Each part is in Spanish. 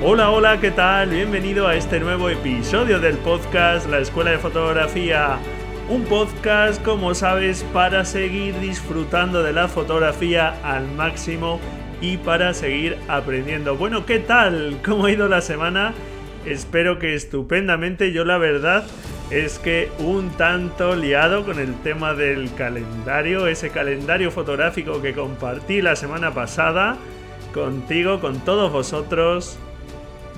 Hola, hola, ¿qué tal? Bienvenido a este nuevo episodio del podcast La Escuela de Fotografía. Un podcast, como sabes, para seguir disfrutando de la fotografía al máximo y para seguir aprendiendo. Bueno, ¿qué tal? ¿Cómo ha ido la semana? Espero que estupendamente. Yo la verdad es que un tanto liado con el tema del calendario, ese calendario fotográfico que compartí la semana pasada contigo, con todos vosotros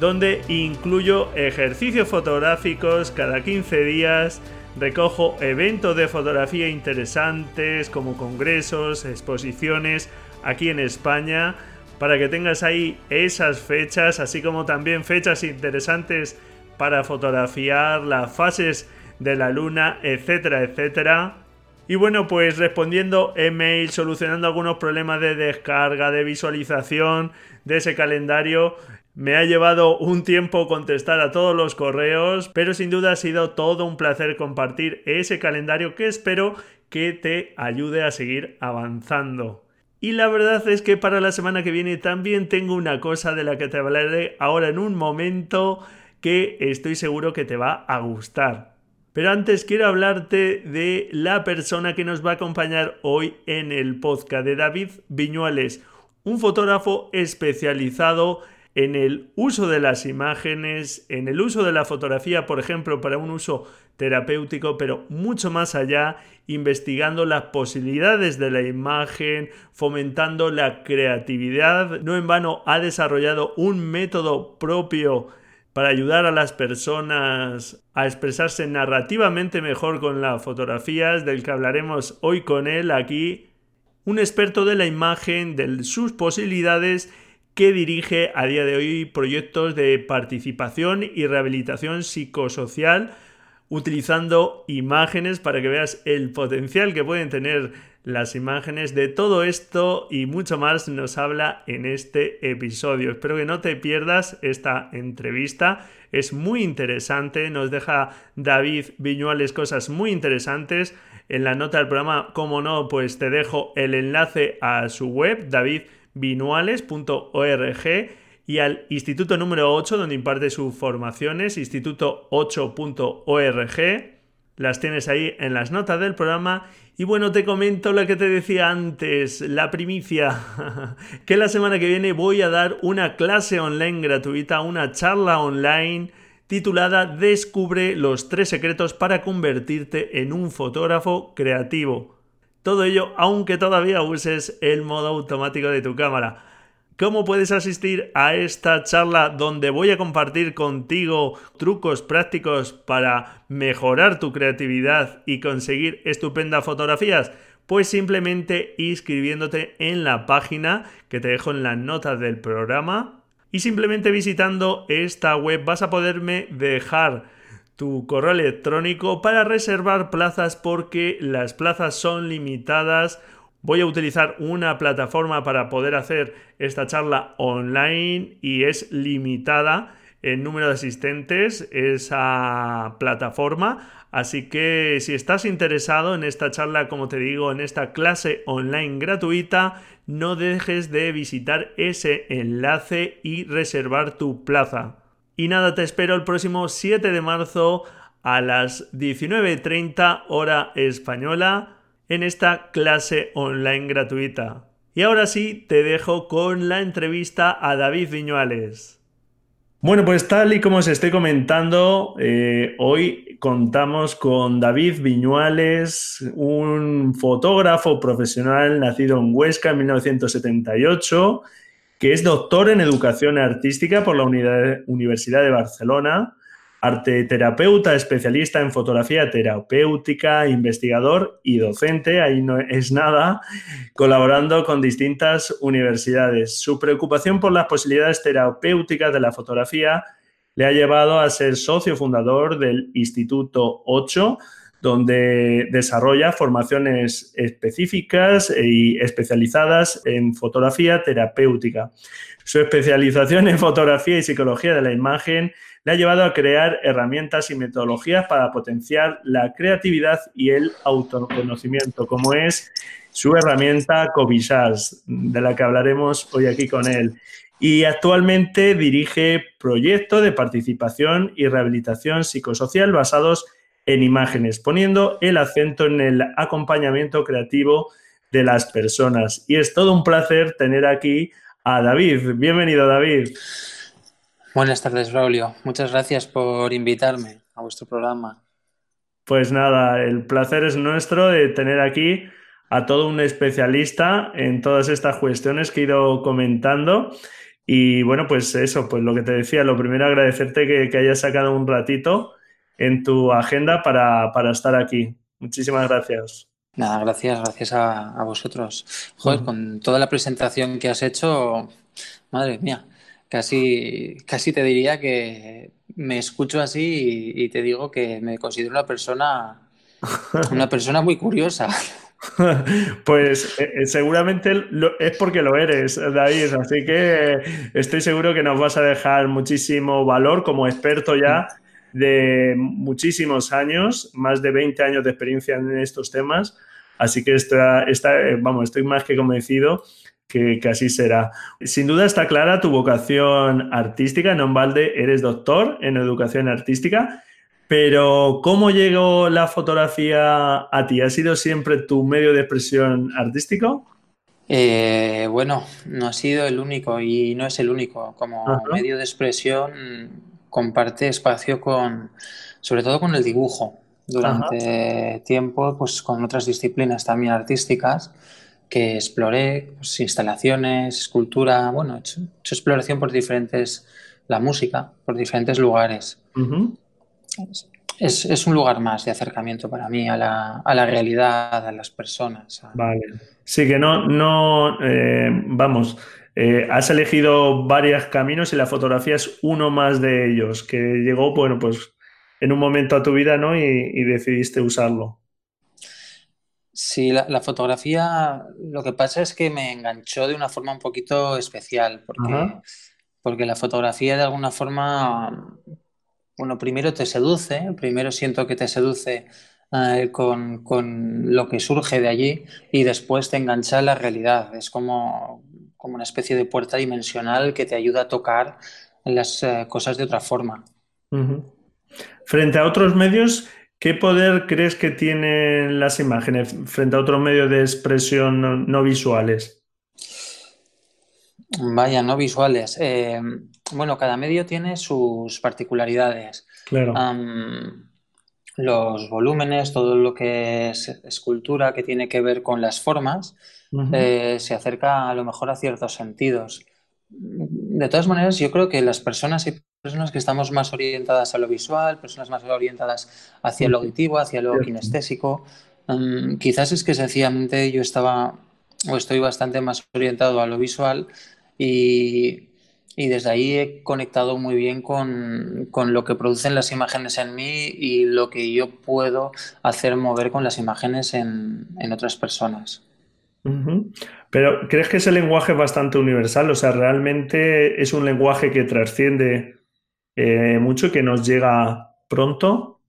donde incluyo ejercicios fotográficos cada 15 días, recojo eventos de fotografía interesantes como congresos, exposiciones aquí en España, para que tengas ahí esas fechas, así como también fechas interesantes para fotografiar las fases de la luna, etcétera, etcétera. Y bueno, pues respondiendo email, solucionando algunos problemas de descarga, de visualización de ese calendario, me ha llevado un tiempo contestar a todos los correos, pero sin duda ha sido todo un placer compartir ese calendario que espero que te ayude a seguir avanzando. Y la verdad es que para la semana que viene también tengo una cosa de la que te hablaré ahora en un momento que estoy seguro que te va a gustar. Pero antes quiero hablarte de la persona que nos va a acompañar hoy en el podcast de David Viñuales, un fotógrafo especializado en el uso de las imágenes, en el uso de la fotografía, por ejemplo, para un uso terapéutico, pero mucho más allá, investigando las posibilidades de la imagen, fomentando la creatividad. No en vano ha desarrollado un método propio para ayudar a las personas a expresarse narrativamente mejor con las fotografías, del que hablaremos hoy con él aquí, un experto de la imagen, de sus posibilidades que dirige a día de hoy proyectos de participación y rehabilitación psicosocial utilizando imágenes para que veas el potencial que pueden tener las imágenes. De todo esto y mucho más nos habla en este episodio. Espero que no te pierdas esta entrevista. Es muy interesante. Nos deja David Viñuales cosas muy interesantes. En la nota del programa, como no, pues te dejo el enlace a su web, David binuales.org y al Instituto número 8 donde imparte sus formaciones, instituto8.org. Las tienes ahí en las notas del programa. Y bueno, te comento lo que te decía antes, la primicia, que la semana que viene voy a dar una clase online gratuita, una charla online titulada Descubre los tres secretos para convertirte en un fotógrafo creativo. Todo ello aunque todavía uses el modo automático de tu cámara. ¿Cómo puedes asistir a esta charla donde voy a compartir contigo trucos prácticos para mejorar tu creatividad y conseguir estupendas fotografías? Pues simplemente inscribiéndote en la página que te dejo en las notas del programa y simplemente visitando esta web vas a poderme dejar tu correo electrónico para reservar plazas porque las plazas son limitadas. Voy a utilizar una plataforma para poder hacer esta charla online y es limitada el número de asistentes esa plataforma. Así que si estás interesado en esta charla, como te digo, en esta clase online gratuita, no dejes de visitar ese enlace y reservar tu plaza. Y nada, te espero el próximo 7 de marzo a las 19.30 hora española en esta clase online gratuita. Y ahora sí, te dejo con la entrevista a David Viñuales. Bueno, pues tal y como os estoy comentando, eh, hoy contamos con David Viñuales, un fotógrafo profesional nacido en Huesca en 1978, que es doctor en educación artística por la Universidad de Barcelona arte terapeuta, especialista en fotografía terapéutica, investigador y docente, ahí no es nada, colaborando con distintas universidades. Su preocupación por las posibilidades terapéuticas de la fotografía le ha llevado a ser socio fundador del Instituto 8, donde desarrolla formaciones específicas y especializadas en fotografía terapéutica. Su especialización en fotografía y psicología de la imagen le ha llevado a crear herramientas y metodologías para potenciar la creatividad y el autoconocimiento, como es su herramienta Covisage, de la que hablaremos hoy aquí con él. Y actualmente dirige proyectos de participación y rehabilitación psicosocial basados en imágenes, poniendo el acento en el acompañamiento creativo de las personas. Y es todo un placer tener aquí a David. Bienvenido, David. Buenas tardes, Braulio. Muchas gracias por invitarme a vuestro programa. Pues nada, el placer es nuestro de tener aquí a todo un especialista en todas estas cuestiones que he ido comentando. Y bueno, pues eso, pues lo que te decía, lo primero agradecerte que, hayas sacado un ratito en tu agenda para, estar aquí. Muchísimas gracias. Nada, gracias, gracias a, vosotros. Joder, con toda la presentación que has hecho, madre mía, Casi, casi te diría que me escucho así y, te digo que me considero una persona, una persona muy curiosa. Pues eh, eh, seguramente es porque lo eres, David, así que estoy seguro que nos vas a dejar muchísimo valor como experto ya de muchísimos años, más de 20 años de experiencia en estos temas, así que está, eh, vamos, estoy más que convencido que, así será. Sin duda está clara tu vocación artística, no en balde eres doctor en educación artística, pero ¿cómo llegó la fotografía a ti? ¿Ha sido siempre tu medio de expresión artístico? Eh, bueno, no ha sido el único y no es el único. Como medio de expresión comparte espacio con, sobre todo con el dibujo. Durante tiempo, pues con otras disciplinas también artísticas que exploré pues, instalaciones, escultura, bueno, he hecho, exploración por diferentes, la música, por diferentes lugares. es, un lugar más de acercamiento para mí a la, a la realidad, a las personas. Vale. Sí, que no, no eh, vamos, eh, has elegido varios caminos y la fotografía es uno más de ellos, que llegó, bueno, pues en un momento a tu vida, ¿no? y decidiste usarlo. Sí, la, fotografía, lo que pasa es que me enganchó de una forma un poquito especial, porque, porque la fotografía de alguna forma, bueno, primero te seduce, primero siento que te seduce eh, con, lo que surge de allí y después te engancha en la realidad. Es como, como una especie de puerta dimensional que te ayuda a tocar las eh, cosas de otra forma. Frente a otros medios, ¿Qué poder crees que tienen las imágenes frente a otros medios de expresión no, visuales? Vaya, no visuales. Eh, bueno, cada medio tiene sus particularidades. Claro. los volúmenes, todo lo que es escultura que tiene que ver con las formas, eh, se acerca a lo mejor a ciertos sentidos. De todas maneras, yo creo que las personas y personas que estamos más orientadas a lo visual, personas más orientadas hacia lo auditivo, hacia lo kinestésico. Mm, quizás es que sencillamente yo estaba o estoy bastante más orientado a lo visual y, desde ahí he conectado muy bien con, lo que producen las imágenes en mí y lo que yo puedo hacer mover con las imágenes en, otras personas. Pero ¿crees que ese lenguaje es bastante universal? O sea, ¿realmente es un lenguaje que trasciende eh, mucho que nos llega pronto.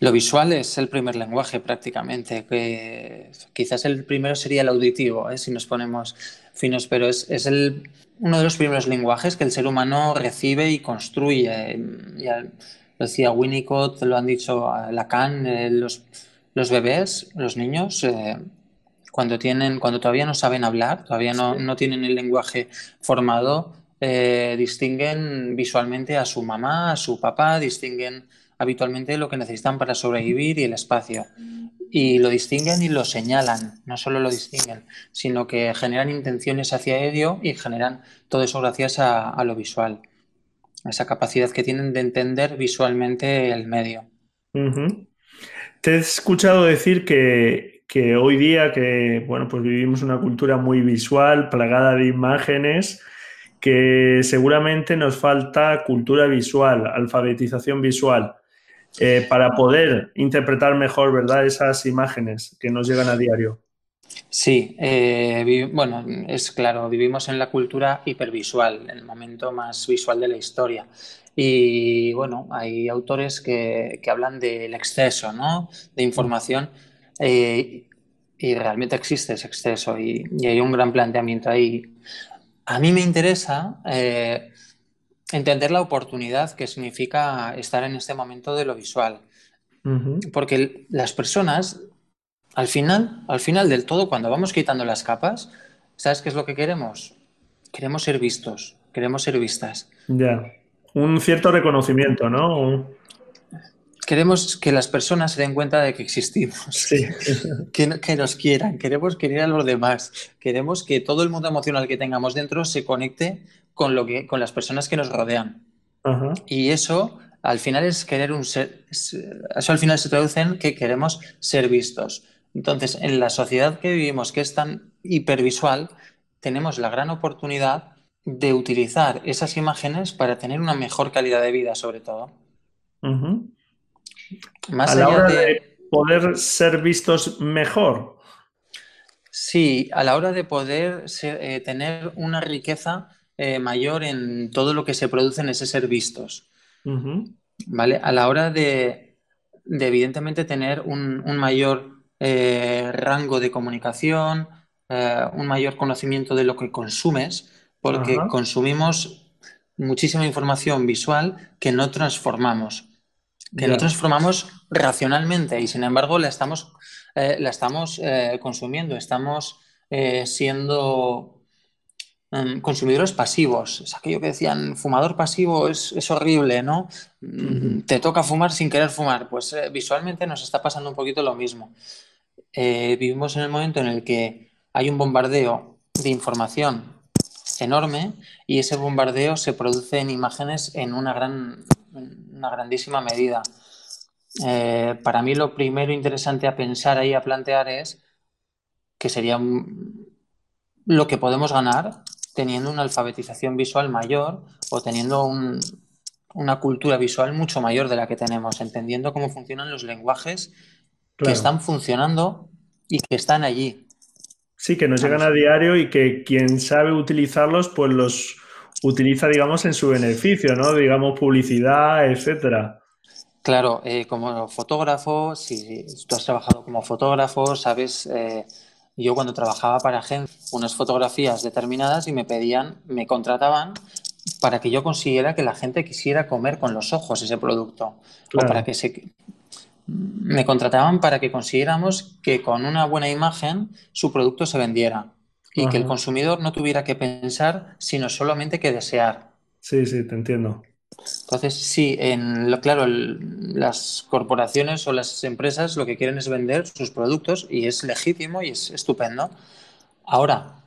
Lo visual es el primer lenguaje prácticamente, que quizás el primero sería el auditivo, ¿eh? si nos ponemos finos, pero es, el, uno de los primeros lenguajes que el ser humano recibe y construye. Lo decía Winnicott, lo han dicho Lacan, eh, los, los, bebés, los niños, cuando, tienen, cuando todavía no saben hablar, todavía no, no tienen el lenguaje formado, eh, distinguen visualmente a su mamá, a su papá, distinguen habitualmente lo que necesitan para sobrevivir y el espacio. Y lo distinguen y lo señalan, no solo lo distinguen, sino que generan intenciones hacia ello y generan todo eso gracias a, lo visual, a esa capacidad que tienen de entender visualmente el medio. Te he escuchado decir que, que, hoy día que bueno, pues vivimos una cultura muy visual, plagada de imágenes, que seguramente nos falta cultura visual, alfabetización visual. Eh, para poder interpretar mejor, ¿verdad? Esas imágenes que nos llegan a diario. Sí, eh, bueno, es claro, vivimos en la cultura hipervisual, el momento más visual de la historia. Y bueno, hay autores que, hablan del exceso, ¿no? De información. Eh, y realmente existe ese exceso y, hay un gran planteamiento ahí. A mí me interesa entender la oportunidad que significa estar en este momento de lo visual. Porque las personas, al final, al final del todo, cuando vamos quitando las capas, ¿sabes qué es lo que queremos? Queremos ser vistos, queremos ser vistas. Ya. Un cierto reconocimiento, ¿no? Queremos que las personas se den cuenta de que existimos, sí. que, que, nos quieran, queremos querer a los demás, queremos que todo el mundo emocional que tengamos dentro se conecte con, lo que, con las personas que nos rodean. Y eso al final es querer un ser, eso al final se traduce en que queremos ser vistos. Entonces, en la sociedad que vivimos, que es tan hipervisual, tenemos la gran oportunidad de utilizar esas imágenes para tener una mejor calidad de vida, sobre todo. Más a la hora de... poder ser vistos mejor. Sí, a la hora de poder eh, tener una riqueza eh, mayor en todo lo que se produce en ese ser vistos. ¿Vale? A la hora de, evidentemente tener un, mayor eh, rango de comunicación, un mayor conocimiento de lo que consumes, porque consumimos muchísima información visual que no transformamos, que no transformamos racionalmente y sin embargo la estamos, la estamos consumiendo, estamos siendo Em, consumidores pasivos. Es aquello que decían, fumador pasivo es, horrible, ¿no? Mm, te toca fumar sin querer fumar. Pues eh, visualmente nos está pasando un poquito lo mismo. Eh, vivimos en el momento en el que hay un bombardeo de información enorme y ese bombardeo se produce en imágenes en una, gran, una grandísima medida. Eh, para mí lo primero interesante a pensar ahí, a plantear es que sería lo que podemos ganar teniendo una alfabetización visual mayor o teniendo una cultura visual mucho mayor de la que tenemos, entendiendo cómo funcionan los lenguajes que están funcionando y que están allí. Sí, que nos llegan a diario y que quien sabe utilizarlos, pues los utiliza, digamos, en su beneficio, ¿no? Digamos, publicidad, etcétera. Claro, eh, como fotógrafo, si tú has trabajado como fotógrafo, sabes eh, yo cuando trabajaba para agencias, unas fotografías determinadas y me pedían, me contrataban para que yo consiguiera que la gente quisiera comer con los ojos ese producto. O para que se... Me contrataban para que consiguiéramos que con una buena imagen su producto se vendiera y que el consumidor no tuviera que pensar, sino solamente que desear. Sí, sí, te entiendo. Entonces, sí, en lo, claro, las corporaciones o las empresas lo que quieren es vender sus productos y es legítimo y es estupendo. Ahora,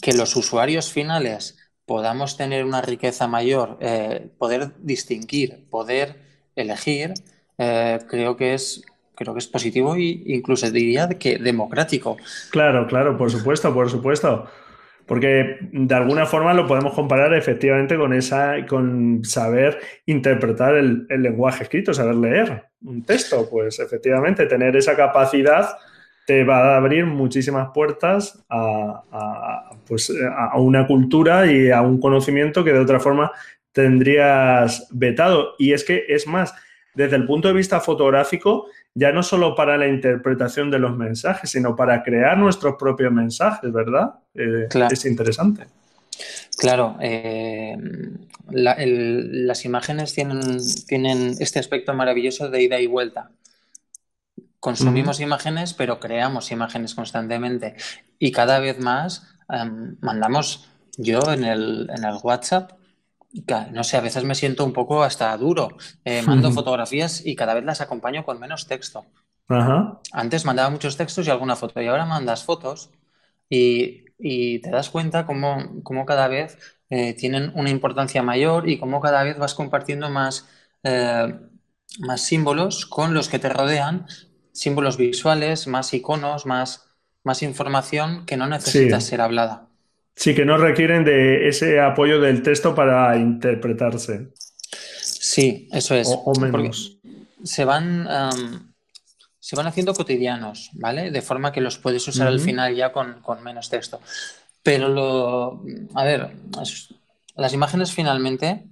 que los usuarios finales podamos tener una riqueza mayor, eh, poder distinguir, poder elegir, eh, creo que es creo que es positivo e incluso diría que democrático. Claro, claro, por supuesto, por supuesto. Porque de alguna forma lo podemos comparar efectivamente con esa, con saber interpretar el, lenguaje escrito, saber leer un texto. Pues efectivamente, tener esa capacidad te va a abrir muchísimas puertas a, pues, a una cultura y a un conocimiento que de otra forma tendrías vetado. Y es que es más, desde el punto de vista fotográfico, ya no solo para la interpretación de los mensajes, sino para crear nuestros propios mensajes, ¿verdad? Eh, es interesante. Claro, eh, las imágenes tienen, tienen, este aspecto maravilloso de ida y vuelta. Consumimos imágenes, pero creamos imágenes constantemente. Y cada vez más em, mandamos Yo en el, en el WhatsApp, no sé, a veces me siento un poco hasta duro. Eh, mando fotografías y cada vez las acompaño con menos texto. Antes mandaba muchos textos y alguna foto, y ahora mandas fotos y, te das cuenta cómo, cómo cada vez eh, tienen una importancia mayor y cómo cada vez vas compartiendo más, eh, más símbolos con los que te rodean, símbolos visuales, más iconos, más, más información que no necesita ser hablada. Sí, que no requieren de ese apoyo del texto para interpretarse. Sí, eso es. O, menos. Se van, se van haciendo cotidianos, ¿vale? De forma que los puedes usar al final ya con, menos texto. Pero lo. A ver, las imágenes finalmente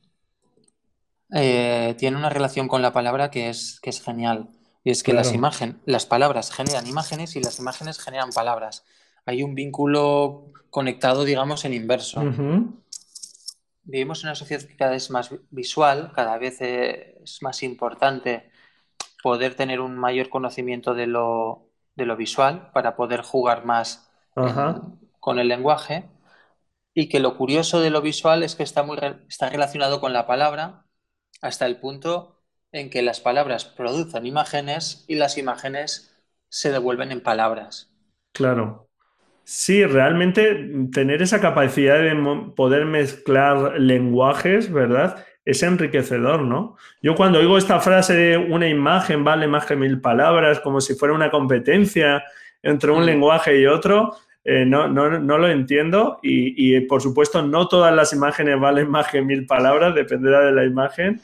eh, tienen una relación con la palabra que es, que es genial. Y es que las, imagen, las palabras generan imágenes y las imágenes generan palabras. Hay un vínculo conectado, digamos, en inverso. Vivimos en una sociedad que cada vez es más visual, cada vez es más importante poder tener un mayor conocimiento de lo, visual para poder jugar más con el lenguaje. Y que lo curioso de lo visual es que está, muy está relacionado con la palabra hasta el punto en que las palabras producen imágenes y las imágenes se devuelven en palabras. Claro. Sí, realmente tener esa capacidad de poder mezclar lenguajes, ¿verdad? Es enriquecedor, ¿no? Yo cuando oigo esta frase de una imagen vale más que mil palabras, como si fuera una competencia entre un mm. lenguaje y otro, eh, no, no, no, lo entiendo y, y, por supuesto no todas las imágenes valen más que mil palabras, dependerá de la imagen.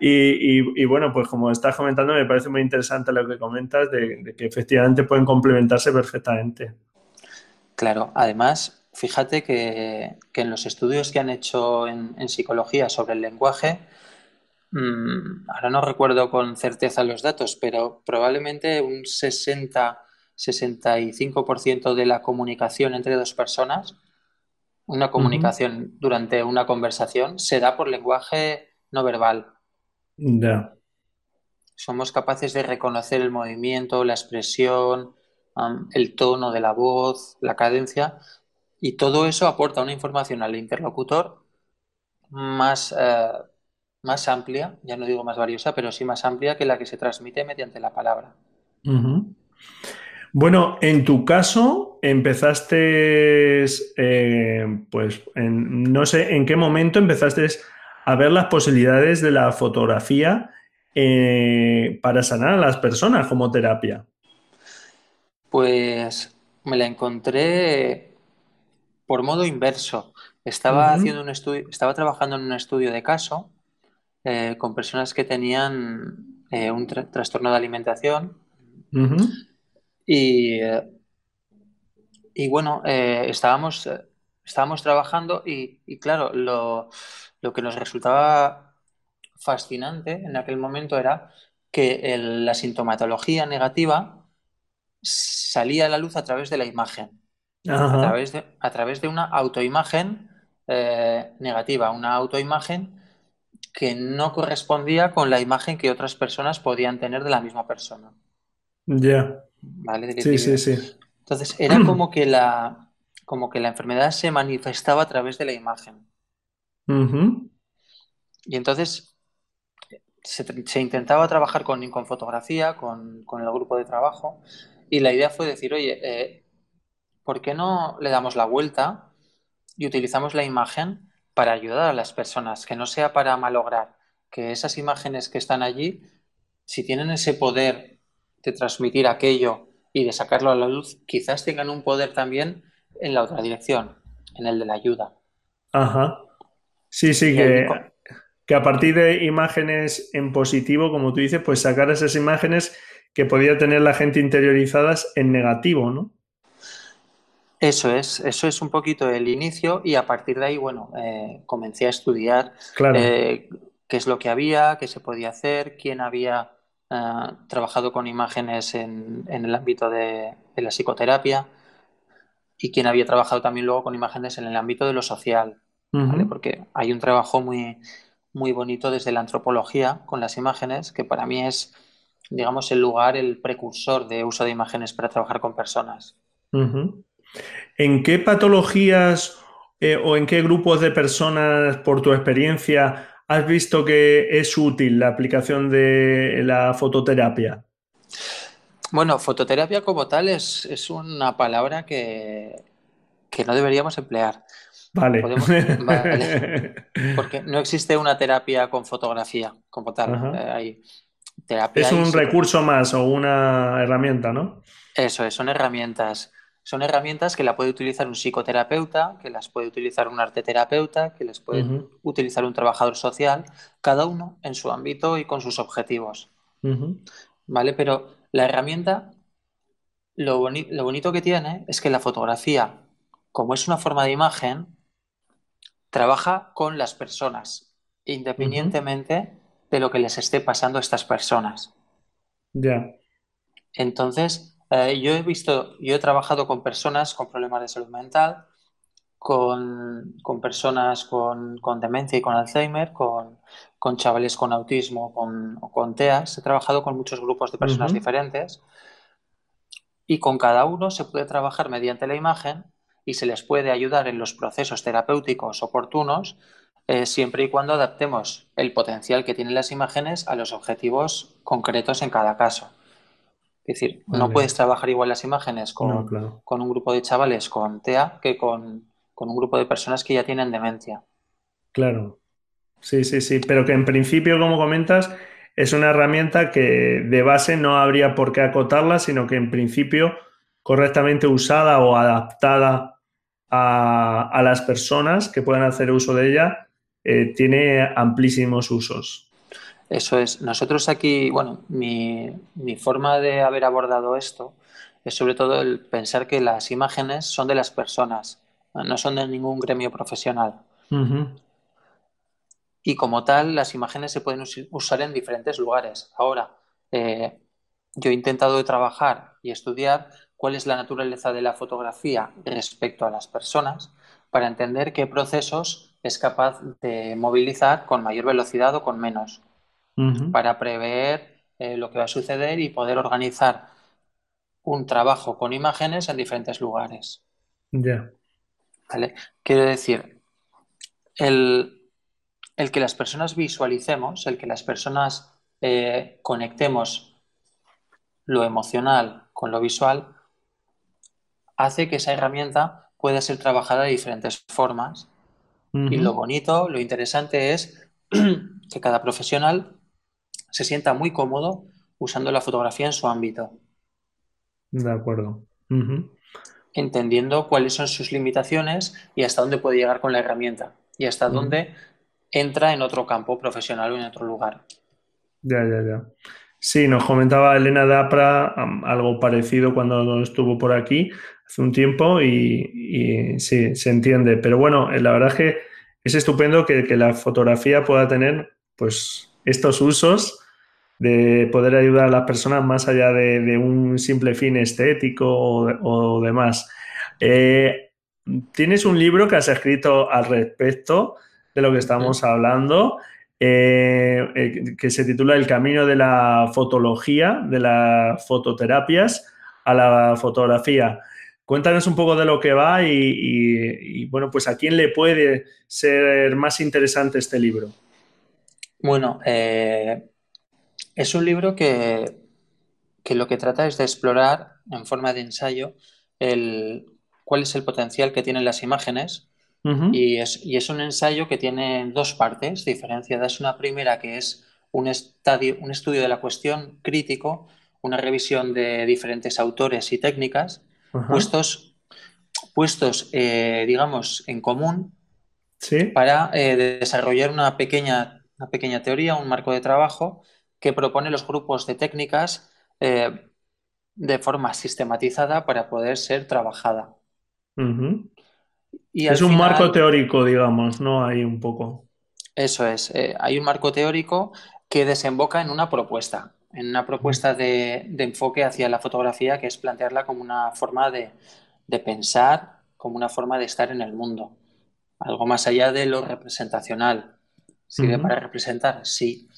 Y, bueno, pues como estás comentando, me parece muy interesante lo que comentas de, que efectivamente pueden complementarse perfectamente. Claro, además, fíjate que, en los estudios que han hecho en, psicología sobre el lenguaje, mm, ahora no recuerdo con certeza los datos, pero probablemente un 60-65% de la comunicación entre dos personas, una comunicación durante una conversación, se da por lenguaje no verbal. Somos capaces de reconocer el movimiento, la expresión, el tono de la voz, la cadencia, y todo eso aporta una información al interlocutor más, eh, más amplia, ya no digo más valiosa, pero sí más amplia que la que se transmite mediante la palabra. Bueno, en tu caso empezaste, eh, pues, no sé en qué momento empezaste a ver las posibilidades de la fotografía eh, para sanar a las personas como terapia? Pues me la encontré por modo inverso. Estaba haciendo un estudio, estaba trabajando en un estudio de caso eh, con personas que tenían eh, un trastorno de alimentación. Y, y, bueno, estábamos, estábamos trabajando y, y claro, lo, lo que nos resultaba fascinante en aquel momento era que la sintomatología negativa salía a la luz a través de la imagen, a través de, a través de, una autoimagen eh, negativa, una autoimagen que no correspondía con la imagen que otras personas podían tener de la misma persona. Ya. ¿Vale? Sí, sí, sí. Entonces era como que la, como que la enfermedad se manifestaba a través de la imagen. Y entonces se, intentaba trabajar con, con fotografía, con, el grupo de trabajo, y la idea fue decir, oye, eh, ¿por qué no le damos la vuelta y utilizamos la imagen para ayudar a las personas, que no sea para malograr, que esas imágenes que están allí, si tienen ese poder de transmitir aquello y de sacarlo a la luz, quizás tengan un poder también en la otra dirección, en el de la ayuda. Ajá. Sí, sí, que, que, a partir de imágenes en positivo, como tú dices, pues sacar esas imágenes que podía tener la gente interiorizadas en negativo, ¿no? Eso es, eso es un poquito el inicio y a partir de ahí, bueno, eh, comencé a estudiar eh, qué es lo que había, qué se podía hacer, quién había eh, trabajado con imágenes en, el ámbito de, la psicoterapia y quién había trabajado también luego con imágenes en el ámbito de lo social. Porque hay un trabajo muy, muy bonito desde la antropología con las imágenes, que para mí es, digamos, el lugar, el precursor de uso de imágenes para trabajar con personas. ¿En qué patologías eh, o en qué grupos de personas, por tu experiencia, has visto que es útil la aplicación de la fototerapia? Bueno, fototerapia como tal es, una palabra que, no deberíamos emplear. Vale. Porque no existe una terapia con fotografía como tal. Eh, es un recurso más o una herramienta, ¿no? Eso son herramientas. Son herramientas que la puede utilizar un psicoterapeuta, que las puede utilizar un arteterapeuta, que las puede utilizar un trabajador social, cada uno en su ámbito y con sus objetivos. ¿Vale? Pero la herramienta, lo, bonito que tiene es que la fotografía, como es una forma de imagen, trabaja con las personas, independientemente de lo que les esté pasando a estas personas. Ya. Entonces, eh, yo he visto, yo he trabajado con personas con problemas de salud mental, con, personas con, demencia y con Alzheimer, con, chavales con autismo con, o con TEAS. He trabajado con muchos grupos de personas diferentes y con cada uno se puede trabajar mediante la imagen y se les puede ayudar en los procesos terapéuticos oportunos eh, siempre y cuando adaptemos el potencial que tienen las imágenes a los objetivos concretos en cada caso. Es decir, no puedes trabajar igual las imágenes con, un grupo de chavales con TEA que con, un grupo de personas que ya tienen demencia. Claro. Sí, sí, sí. Pero que en principio, como comentas, es una herramienta que de base no habría por qué acotarla, sino que en principio correctamente usada o adaptada a, a las personas que puedan hacer uso de ella, eh, tiene amplísimos usos. Eso es. Nosotros aquí, bueno, mi, forma de haber abordado esto es sobre todo el pensar que las imágenes son de las personas, no son de ningún gremio profesional. Y como tal, las imágenes se pueden usar en diferentes lugares. Ahora, eh, yo he intentado trabajar y estudiar cuál es la naturaleza de la fotografía respecto a las personas para entender qué procesos es capaz de movilizar con mayor velocidad o con menos para prever eh, lo que va a suceder y poder organizar un trabajo con imágenes en diferentes lugares. Ya. Quiero decir, el, que las personas visualicemos, el que las personas eh, conectemos lo emocional con lo visual, hace que esa herramienta pueda ser trabajada de diferentes formas. Y lo bonito, lo interesante es que cada profesional se sienta muy cómodo usando la fotografía en su ámbito. De acuerdo. Entendiendo cuáles son sus limitaciones y hasta dónde puede llegar con la herramienta y hasta dónde entra en otro campo profesional o en otro lugar. Ya, ya, ya. Sí, nos comentaba Elena Dapra algo parecido cuando estuvo por aquí hace un tiempo y, sí, se entiende. Pero bueno, la verdad es que es estupendo que, que la fotografía pueda tener pues estos usos de poder ayudar a las personas más allá de, un simple fin estético o, demás. Eh, tienes un libro que has escrito al respecto de lo que estamos hablando, eh, eh, que se titula El camino de la fotología, de las fototerapias a la fotografía. Cuéntanos un poco de lo que va y, y bueno, pues a quién le puede ser más interesante este libro. Bueno, eh, es un libro que, lo que trata es de explorar en forma de ensayo el, cuál es el potencial que tienen las imágenes y, es, es un ensayo que tiene dos partes diferenciadas. Una primera que es un, estadio, un estudio de la cuestión crítico, una revisión de diferentes autores y técnicas puestos, puestos eh, digamos, en común para eh, desarrollar una pequeña una pequeña teoría, un marco de trabajo que propone los grupos de técnicas eh, de forma sistematizada para poder ser trabajada. y es un marco teórico, digamos, ¿no? Hay un poco. Eso es. Hay un marco teórico que desemboca en una propuesta, en una propuesta de, enfoque hacia la fotografía que es plantearla como una forma de, de pensar, como una forma de estar en el mundo. Algo más allá de lo representacional, ¿Sirve para representar? Sí,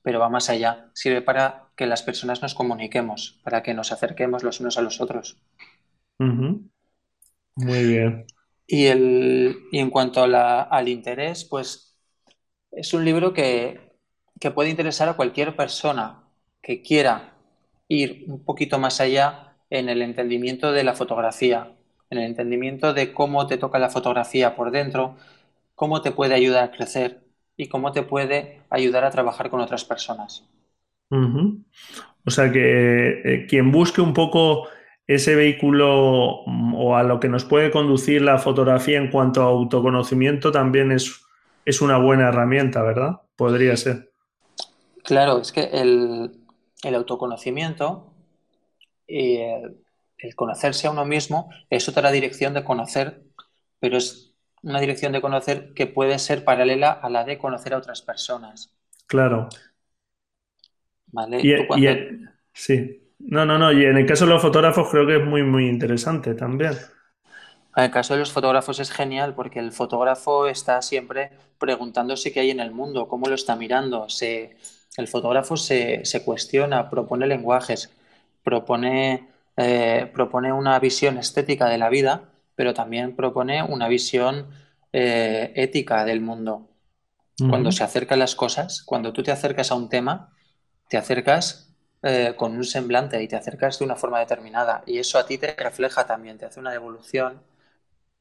pero va más allá. Sirve para que las personas nos comuniquemos, para que nos acerquemos los unos a los otros. Muy bien. Y, el, y en cuanto al interés, pues es un libro que, que puede interesar a cualquier persona que quiera ir un poquito más allá en el entendimiento de la fotografía, en el entendimiento de cómo te toca la fotografía por dentro, cómo te puede ayudar a crecer y cómo te puede ayudar a trabajar con otras personas. O sea que eh, quien busque un poco ese vehículo mm, o a lo que nos puede conducir la fotografía en cuanto a autoconocimiento también es, es una buena herramienta, ¿verdad? Podría ser. Claro, es que el, autoconocimiento y el, conocerse a uno mismo es otra dirección de conocer, pero es una dirección de conocer que puede ser paralela a la de conocer a otras personas. Claro. ¿Vale? sí. No, no, no. Y en el caso de los fotógrafos creo que es muy, muy interesante también. En el caso de los fotógrafos es genial porque el fotógrafo está siempre preguntándose qué hay en el mundo, cómo lo está mirando. Se, el fotógrafo se, cuestiona, propone lenguajes, propone, eh, propone una visión estética de la vida, pero también propone una visión eh, ética del mundo. Cuando se acerca a las cosas, cuando tú te acercas a un tema, te acercas eh, con un semblante y te acercas de una forma determinada y eso a ti te refleja también, te hace una devolución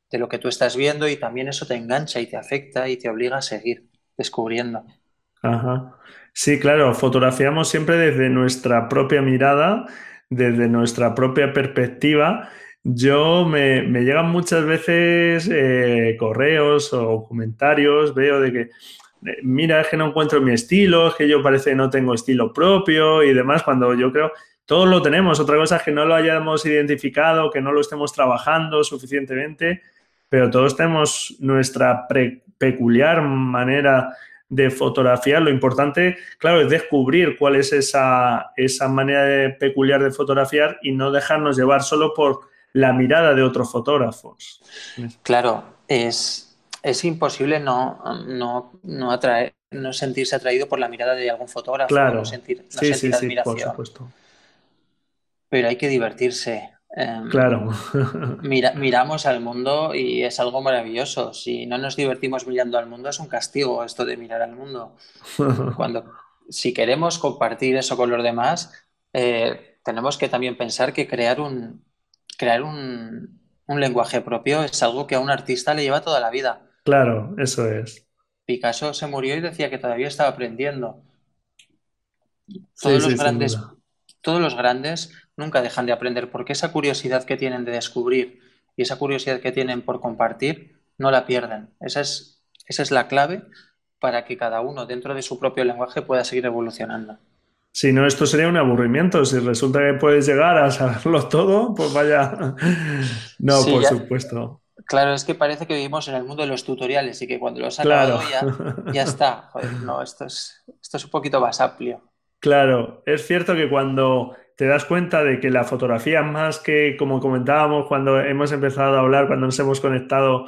de lo que tú estás viendo y también eso te engancha y te afecta y te obliga a seguir descubriendo. Ajá. Sí, claro, fotografiamos siempre desde nuestra propia mirada, desde nuestra propia perspectiva. Yo me, llegan muchas veces eh, correos o comentarios, veo de que mira, es que no encuentro mi estilo, es que yo parece que no tengo estilo propio y demás, cuando yo creo, todos lo tenemos. Otra cosa es que no lo hayamos identificado, que no lo estemos trabajando suficientemente, pero todos tenemos nuestra peculiar manera de fotografiar. Lo importante, claro, es descubrir cuál es esa, esa manera peculiar de fotografiar y no dejarnos llevar solo por la mirada de otros fotógrafos. Claro, es, es imposible no, no, atraer, no sentirse atraído por la mirada de algún fotógrafo, no sentir, sí, sí, admiración. Sí, por supuesto. Pero hay que divertirse. Em, claro. miramos al mundo y es algo maravilloso. Si no nos divertimos mirando al mundo, es un castigo esto de mirar al mundo. Cuando, si queremos compartir eso con los demás, eh, tenemos que también pensar que crear un, crear un, un lenguaje propio es algo que a un artista le lleva toda la vida. Claro, eso es. Picasso se murió y decía que todavía estaba aprendiendo. Todos los grandes, todos los grandes nunca dejan de aprender porque esa curiosidad que tienen de descubrir y esa curiosidad que tienen por compartir no la pierden. Esa es, esa es la clave para que cada uno dentro de su propio lenguaje pueda seguir evolucionando. Si no, esto sería un aburrimiento. Si resulta que puedes llegar a saberlo todo, pues vaya. No, por supuesto. Claro, es que parece que vivimos en el mundo de los tutoriales y que cuando lo has acabado ya, está. Joder, no, esto es, esto es un poquito más amplio. Claro, es cierto que cuando te das cuenta de que la fotografía, más que como comentábamos cuando hemos empezado a hablar, cuando nos hemos conectado,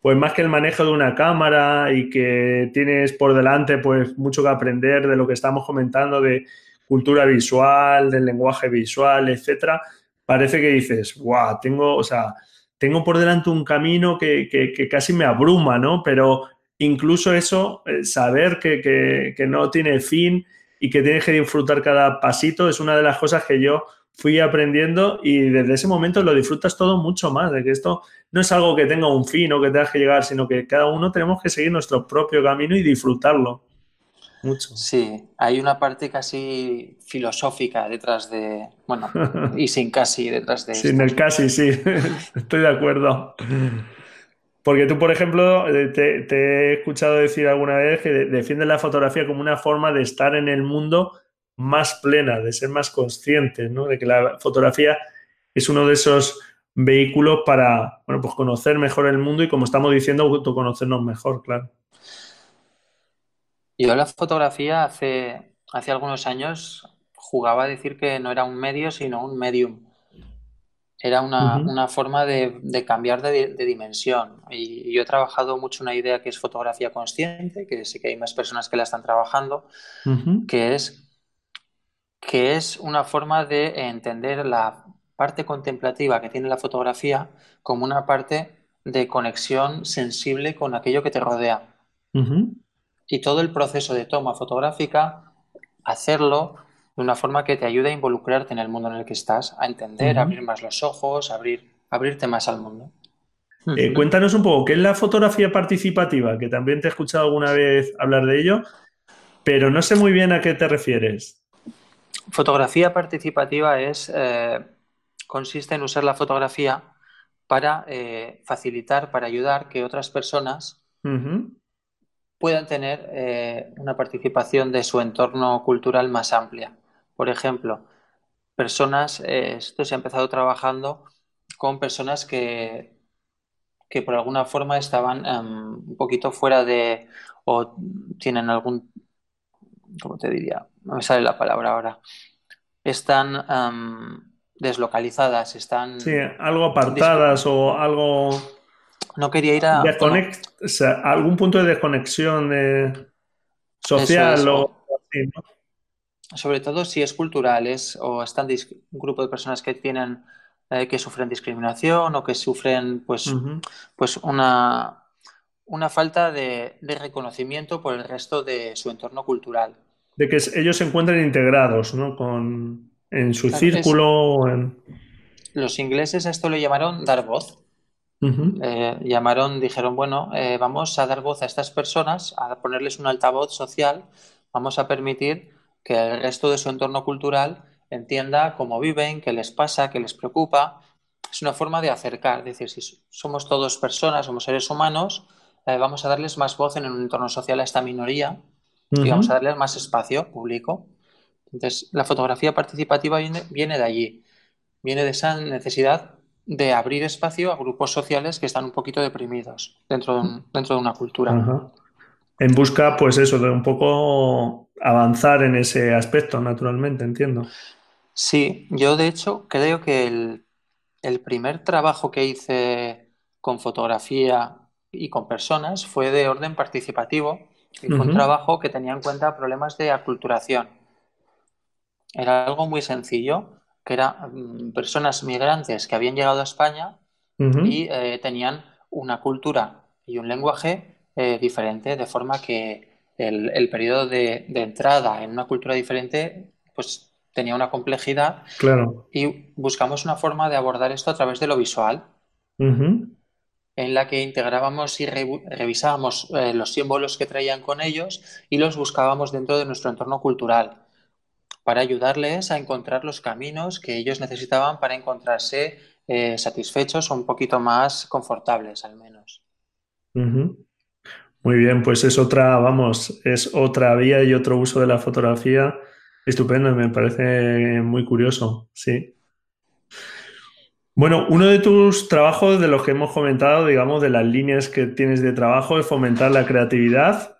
pues más que el manejo de una cámara y que tienes por delante pues mucho que aprender de lo que estamos comentando de cultura visual, del lenguaje visual, etcétera, parece que dices, guau, tengo, o sea, tengo por delante un camino que, casi me abruma, ¿no? Pero incluso eso, eh, saber que, no tiene fin y que tienes que disfrutar cada pasito es una de las cosas que yo fui aprendiendo y desde ese momento lo disfrutas todo mucho más, de que esto no es algo que tenga un fin o que tengas que llegar, sino que cada uno tenemos que seguir nuestro propio camino y disfrutarlo. Mucho. Sí, hay una parte casi filosófica detrás de, bueno, y sin casi detrás de... Sin el casi, sí, estoy de acuerdo. Porque tú, por ejemplo, eh, te, he escuchado decir alguna vez que defiendes la fotografía como una forma de estar en el mundo más plena, de ser más consciente, ¿no? De que la fotografía es uno de esos vehículos para, bueno, pues conocer mejor el mundo y, como estamos diciendo, autoconocernos mejor, claro. Yo la fotografía hace, hace algunos años jugaba a decir que no era un medio, sino un medium. Era una, forma de, cambiar de, dimensión. Y yo he trabajado mucho una idea que es fotografía consciente, que sé que hay más personas que la están trabajando, que, es, que es una forma de entender la parte contemplativa que tiene la fotografía como una parte de conexión sensible con aquello que te rodea. Y todo el proceso de toma fotográfica, hacerlo de una forma que te ayude a involucrarte en el mundo en el que estás, a entender, a abrir más los ojos, abrir, abrirte más al mundo. Eh, cuéntanos un poco, ¿qué es la fotografía participativa? Que también te he escuchado alguna vez hablar de ello, pero no sé muy bien a qué te refieres. Fotografía participativa es, eh, consiste en usar la fotografía para eh, facilitar, para ayudar que otras personas puedan tener una participación de su entorno cultural más amplia. Por ejemplo, personas, esto se ha empezado trabajando con personas que que por alguna forma estaban em, un poquito fuera de o tienen algún, ¿cómo te diría? No me sale la palabra ahora. Están em, deslocalizadas, están... Sí, algo apartadas o algo... No quería ir a... algún punto de desconexión social o... Sobre todo si es cultural o están un grupo de personas que tienen eh, que sufren discriminación o que sufren pues, pues una, una falta de, reconocimiento por el resto de su entorno cultural. De que ellos se encuentren integrados ¿no? Con, en su círculo. Los ingleses a esto le llamaron dar voz. Eh, llamaron, dijeron, bueno, eh, vamos a dar voz a estas personas, a ponerles un altavoz social, vamos a permitir que el resto de su entorno cultural entienda cómo viven, qué les pasa, qué les preocupa. Es una forma de acercar, es decir, si somos todos personas, somos seres humanos, eh, vamos a darles más voz en un entorno social a esta minoría y vamos a darles más espacio público. Entonces, la fotografía participativa viene, de allí, viene de esa necesidad de abrir espacio a grupos sociales que están un poquito deprimidos dentro de, dentro de una cultura. En busca, pues eso, de un poco avanzar en ese aspecto, naturalmente, entiendo. Sí, yo de hecho creo que el, primer trabajo que hice con fotografía y con personas fue de orden participativo y fue un trabajo que tenía en cuenta problemas de aculturación. Era algo muy sencillo, que eran mm, personas migrantes que habían llegado a España y eh, tenían una cultura y un lenguaje eh, diferente, de forma que el, periodo de, de, entrada en una cultura diferente pues tenía una complejidad. Claro. Y buscamos una forma de abordar esto a través de lo visual, en la que integrábamos y revisábamos eh, los símbolos que traían con ellos y los buscábamos dentro de nuestro entorno cultural para ayudarles a encontrar los caminos que ellos necesitaban para encontrarse eh, satisfechos o un poquito más confortables, al menos. Muy bien, pues es otra, vamos, es otra vía y otro uso de la fotografía Estupendo, me parece muy curioso, sí. Bueno, uno de tus trabajos, de los que hemos comentado, digamos, de las líneas que tienes de trabajo, es fomentar la creatividad,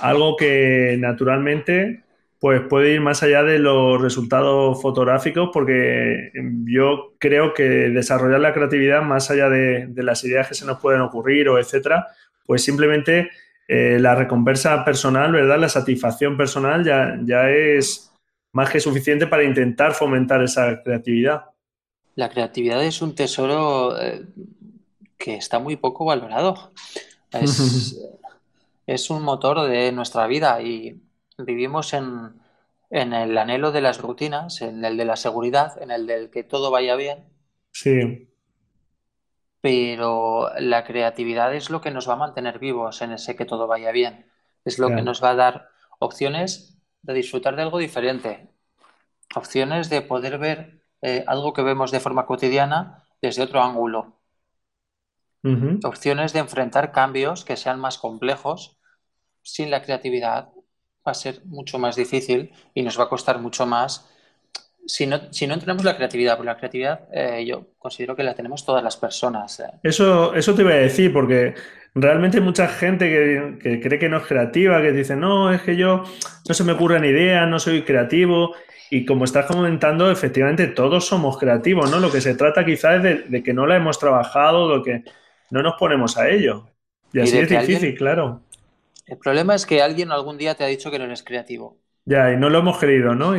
algo que naturalmente pues puede ir más allá de los resultados fotográficos, porque yo creo que desarrollar la creatividad, más allá de, las ideas que se nos pueden ocurrir o etcétera, pues simplemente eh, la recompensa personal, ¿verdad? La satisfacción personal ya, ya es más que suficiente para intentar fomentar esa creatividad. La creatividad es un tesoro eh, que está muy poco valorado. Es, un motor de nuestra vida y vivimos en, el anhelo de las rutinas, en el de la seguridad, en el del que todo vaya bien. Sí. Pero la creatividad es lo que nos va a mantener vivos en ese que todo vaya bien. Es lo que nos va a dar opciones de disfrutar de algo diferente. Opciones de poder ver eh, algo que vemos de forma cotidiana desde otro ángulo. Opciones de enfrentar cambios que sean más complejos. Sin la creatividad va a ser mucho más difícil y nos va a costar mucho más. Si no, si no tenemos la creatividad, porque la creatividad eh, yo considero que la tenemos todas las personas. Eh. Eso, eso te iba a decir, porque realmente hay mucha gente que, cree que no es creativa, que dice, no, es que yo no se me ocurren ideas, no soy creativo. Y como estás comentando, efectivamente todos somos creativos, ¿no? Lo que se trata quizás es de, que no la hemos trabajado, de que no nos ponemos a ello. Y así es difícil, claro. El problema es que alguien algún día te ha dicho que no eres creativo. Ya, y no lo hemos creído, ¿no?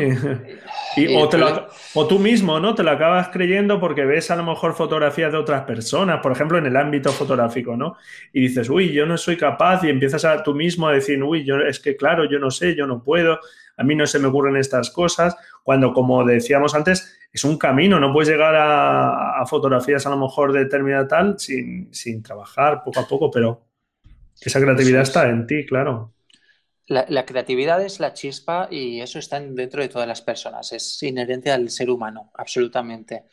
Y, o, tú mismo, ¿no? Te lo acabas creyendo porque ves a lo mejor fotografías de otras personas, por ejemplo, en el ámbito fotográfico, ¿no? Y dices, uy, yo no soy capaz y empiezas a tú mismo a decir, uy, yo es que claro, yo no sé, yo no puedo, a mí no se me ocurren estas cosas, cuando como decíamos antes, es un camino, no puedes llegar a, fotografías a lo mejor de determinada tal sin, sin trabajar poco a poco, pero esa creatividad está en ti, claro. La, creatividad es la chispa y eso está dentro de todas las personas, es inherente al ser humano, absolutamente.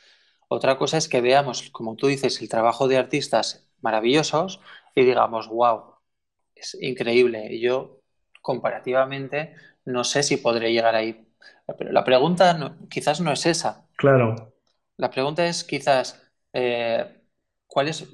Otra cosa es que veamos, como tú dices, el trabajo de artistas maravillosos y digamos, wow, es increíble. Y yo, comparativamente, no sé si podré llegar ahí. Pero la pregunta quizás no es esa. Claro. La pregunta es quizás, eh, ¿cuál, es,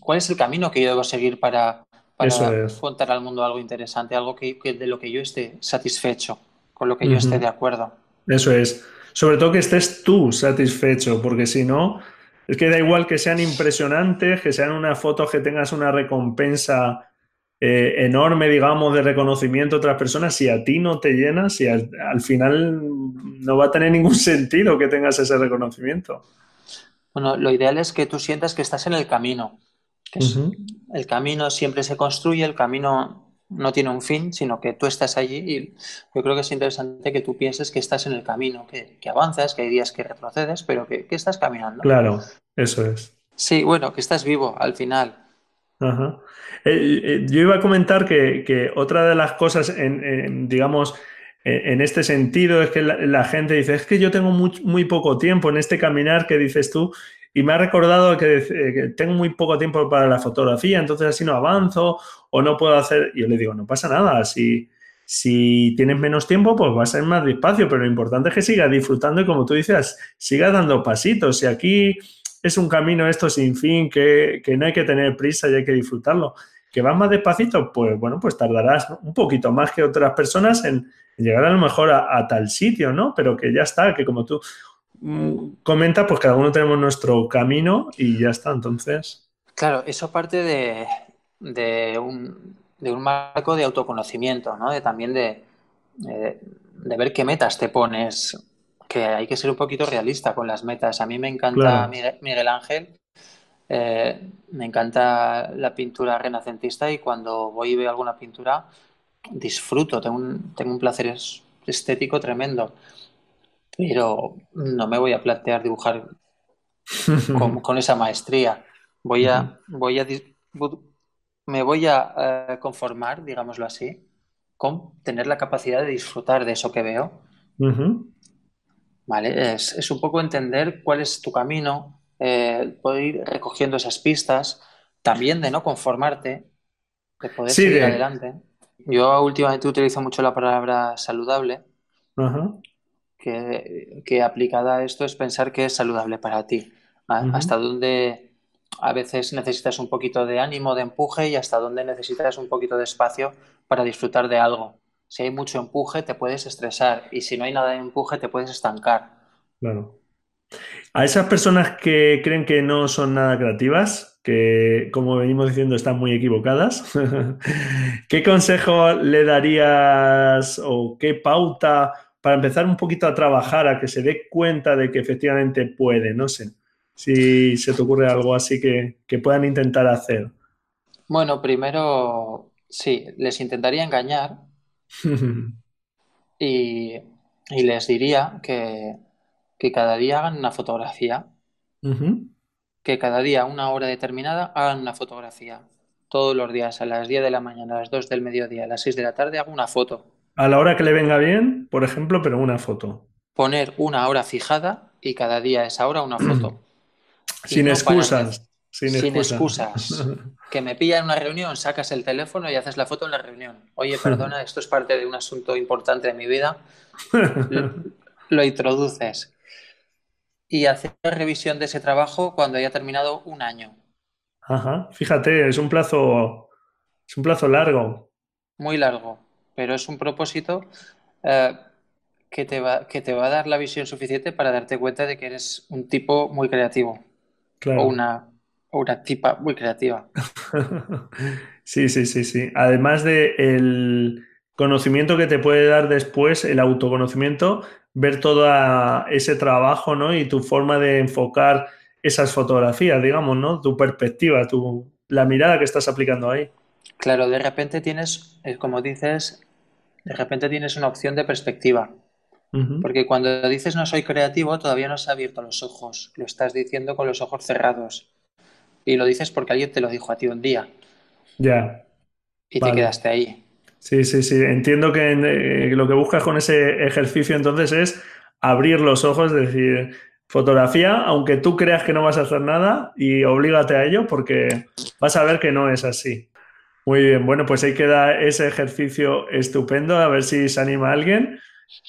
¿cuál es el camino que yo debo seguir para, para contar al mundo algo interesante, algo que, de lo que yo esté satisfecho, con lo que yo esté de acuerdo. Eso es. Sobre todo que estés tú satisfecho, porque si no, es que da igual que sean impresionantes, que sean unas fotos que tengas una recompensa eh, enorme, digamos, de reconocimiento a otras personas, si a ti no te llenas, si al, final no va a tener ningún sentido que tengas ese reconocimiento. Bueno, lo ideal es que tú sientas que estás en el camino, el camino siempre se construye, el camino no tiene un fin, sino que tú estás allí y yo creo que es interesante que tú pienses que estás en el camino, que, avanzas, que hay días que retrocedes, pero que, estás caminando. Claro, eso es. Sí, bueno, que estás vivo al final. Ajá. Eh, eh, yo iba a comentar que, otra de las cosas, en, digamos, en este sentido, es que la, gente dice, es que yo tengo muy, poco tiempo en este caminar que dices tú, y me ha recordado eh, que, tengo muy poco tiempo para la fotografía, entonces así no avanzo o no puedo hacer. Y yo le digo, no pasa nada, si, si tienes menos tiempo, pues va a ser más despacio, pero lo importante es que sigas disfrutando y como tú dices, sigas dando pasitos. Y aquí es un camino esto sin fin, que, no hay que tener prisa y hay que disfrutarlo. Que vas más despacito, pues bueno, pues tardarás un poquito más que otras personas en, llegar a lo mejor a, tal sitio, ¿no? Pero que ya está, que como tú, comenta, pues cada uno tenemos nuestro camino y ya está, entonces. Claro, eso parte de, un, marco de autoconocimiento, ¿no? De también de, de, ver qué metas te pones, que hay que ser un poquito realista con las metas. A mí me encanta Miguel, Ángel, eh, me encanta la pintura renacentista y cuando voy y veo alguna pintura disfruto, tengo un, tengo un placer estético tremendo pero no me voy a plantear dibujar con, esa maestría. Voy a, voy a, me voy a eh, conformar, digámoslo así, con tener la capacidad de disfrutar de eso que veo. ¿Vale? Es, un poco entender cuál es tu camino, eh, poder ir recogiendo esas pistas, también de no conformarte, de poder seguir adelante. Yo últimamente utilizo mucho la palabra saludable que, aplicada a esto es pensar que es saludable para ti. Hasta dónde a veces necesitas un poquito de ánimo, de empuje y hasta dónde necesitas un poquito de espacio para disfrutar de algo. Si hay mucho empuje, te puedes estresar y si no hay nada de empuje, te puedes estancar. Claro. A esas personas que creen que no son nada creativas, que como venimos diciendo están muy equivocadas, ¿qué consejo le darías o qué pauta para empezar un poquito a trabajar, a que se dé cuenta de que efectivamente puede, no sé, si se te ocurre algo así que, puedan intentar hacer. Bueno, primero, sí, les intentaría engañar y, les diría que, cada día hagan una fotografía, que cada día, una hora determinada, hagan una fotografía. Todos los días, a las 10 de la mañana, a las 2 del mediodía, a las 6 de la tarde, hago una foto a la hora que le venga bien, por ejemplo, pero una foto. Poner una hora fijada y cada día esa hora una foto. sin excusas. Sin, excusas. que me pilla en una reunión, sacas el teléfono y haces la foto en la reunión. Oye, perdona, esto es parte de un asunto importante de mi vida. lo, introduces. Y hacer revisión de ese trabajo cuando haya terminado un año. Ajá, fíjate, es un plazo, es un plazo largo. Muy largo pero es un propósito eh, que, te va, que te va a dar la visión suficiente para darte cuenta de que eres un tipo muy creativo o, una, una tipa muy creativa. sí, sí, sí, sí. Además de el conocimiento que te puede dar después el autoconocimiento, ver todo ese trabajo, ¿no? Y tu forma de enfocar esas fotografías, digamos, ¿no? Tu perspectiva, tu, la mirada que estás aplicando ahí. Claro, de repente tienes, eh, como dices, de repente tienes una opción de perspectiva. Porque cuando dices no soy creativo, todavía no has abierto los ojos. Lo estás diciendo con los ojos cerrados. Y lo dices porque alguien te lo dijo a ti un día. Ya. Y te quedaste ahí. Sí, sí, sí. Entiendo que eh, lo que buscas con ese ejercicio entonces es abrir los ojos, es decir, fotografía, aunque tú creas que no vas a hacer nada y oblígate a ello porque vas a ver que no es así. Muy bien, bueno, pues ahí queda ese ejercicio estupendo, a ver si se anima alguien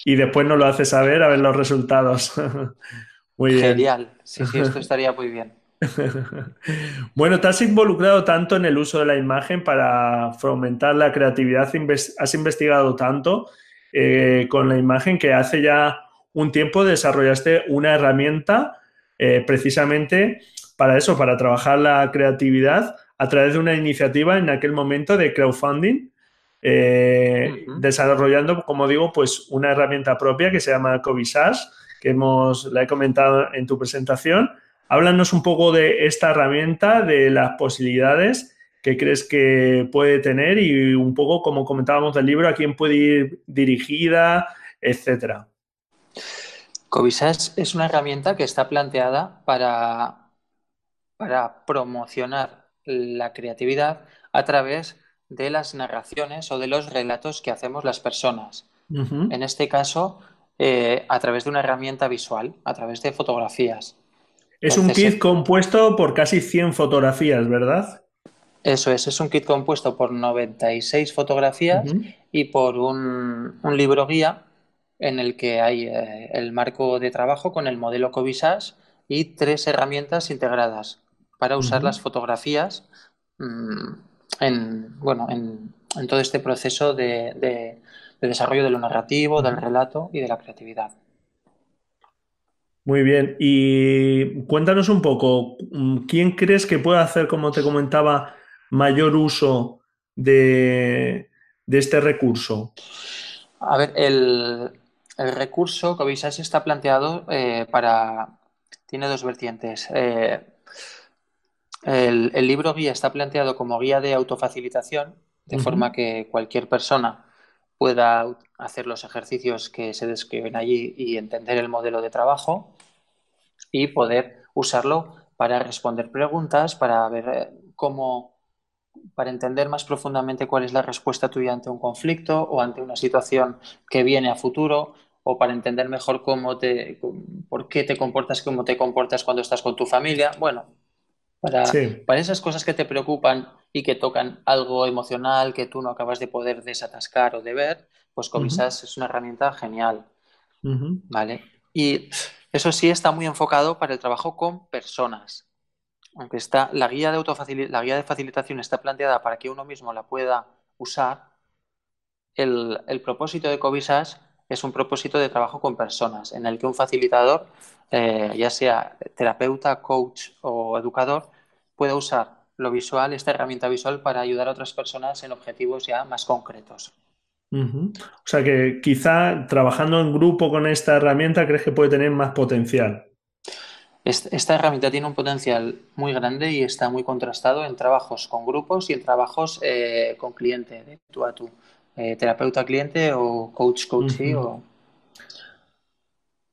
y después nos lo hace saber a ver los resultados. muy bien. Genial, sí, sí, esto estaría muy bien. bueno, te has involucrado tanto en el uso de la imagen para fomentar la creatividad, has investigado tanto eh, con la imagen que hace ya un tiempo desarrollaste una herramienta eh, precisamente para eso, para trabajar la creatividad a través de una iniciativa en aquel momento de crowdfunding, eh, desarrollando, como digo, pues una herramienta propia que se llama Covisage, que hemos, la he comentado en tu presentación. Háblanos un poco de esta herramienta, de las posibilidades que crees que puede tener y un poco, como comentábamos del libro, a quién puede ir dirigida, etcétera. Covisage es una herramienta que está planteada para, para promocionar la creatividad a través de las narraciones o de los relatos que hacemos las personas. En este caso, eh, a través de una herramienta visual, a través de fotografías. Es un kit compuesto por casi 100 fotografías, ¿verdad? Eso es, es un kit compuesto por 96 fotografías y por un, libro guía en el que hay eh, el marco de trabajo con el modelo Covisage y tres herramientas integradas para usar las fotografías mm, en, bueno, en, todo este proceso de, desarrollo de lo narrativo, del relato y de la creatividad. Muy bien. Y cuéntanos un poco, mm, ¿quién crees que puede hacer, como te comentaba, mayor uso de, este recurso? A ver, el, recurso Covisage está planteado eh, para. Tiene dos vertientes. Eh, el, libro guía está planteado como guía de autofacilitación, de forma que cualquier persona pueda hacer los ejercicios que se describen allí y entender el modelo de trabajo y poder usarlo para responder preguntas, para ver eh, cómo, para entender más profundamente cuál es la respuesta tuya ante un conflicto o ante una situación que viene a futuro o para entender mejor cómo te, por qué te comportas como te comportas cuando estás con tu familia. Bueno, para, para, esas cosas que te preocupan y que tocan algo emocional que tú no acabas de poder desatascar o de ver, pues Covisas es una herramienta genial. ¿Vale? Y eso sí está muy enfocado para el trabajo con personas. Aunque está, la, guía de la guía de facilitación está planteada para que uno mismo la pueda usar, el, propósito de Covisas es un propósito de trabajo con personas, en el que un facilitador eh, ya sea terapeuta, coach o educador, pueda usar lo visual, esta herramienta visual, para ayudar a otras personas en objetivos ya más concretos. O sea que quizá trabajando en grupo con esta herramienta crees que puede tener más potencial. Esta herramienta tiene un potencial muy grande y está muy contrastado en trabajos con grupos y en trabajos eh, con cliente, de tú a tú, eh, terapeuta cliente o coach coachee o